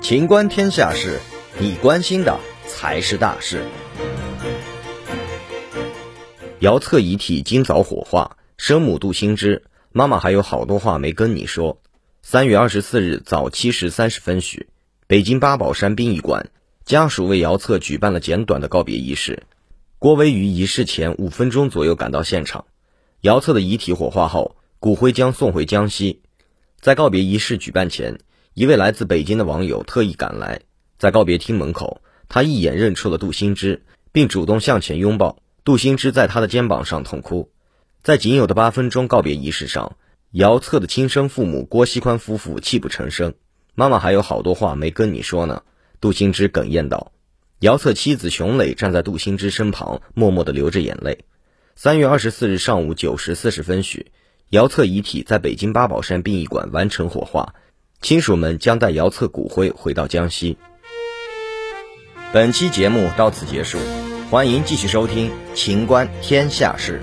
情观天下事，你关心的才是大事。姚策遗体今早火化，生母杜兴之，妈妈还有好多话没跟你说。三月二十四日早七时三十分许，北京八宝山殡仪馆家属为姚策举办了简短的告别仪式。郭威于仪式前五分钟左右赶到现场。姚策的遗体火化后，骨灰将送回江西。在告别仪式举办前，一位来自北京的网友特意赶来，在告别厅门口，他一眼认出了杜兴之，并主动向前拥抱。杜兴之在他的肩膀上痛哭。在仅有的八分钟告别仪式上，姚策的亲生父母郭锡宽夫妇泣不成声。妈妈还有好多话没跟你说呢，杜兴之哽咽道。姚策妻子熊磊站在杜兴之身旁，默默地流着眼泪。三月二十四日上午九时四十分许，姚策遗体在北京八宝山殡仪馆完成火化，亲属们将带姚策骨灰回到江西。本期节目到此结束，欢迎继续收听《秦观天下事》。